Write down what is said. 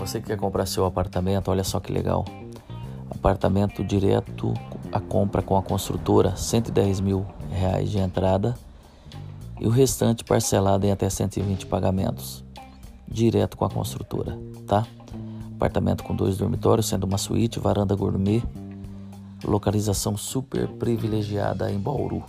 Você que quer comprar seu apartamento, olha só que legal. Apartamento direto a compra com a construtora, 110 mil reais de entrada e o restante parcelado em até 120 pagamentos, direto com a construtora, tá? Apartamento com dois dormitórios, sendo uma suíte, varanda gourmet, localização super privilegiada em Bauru.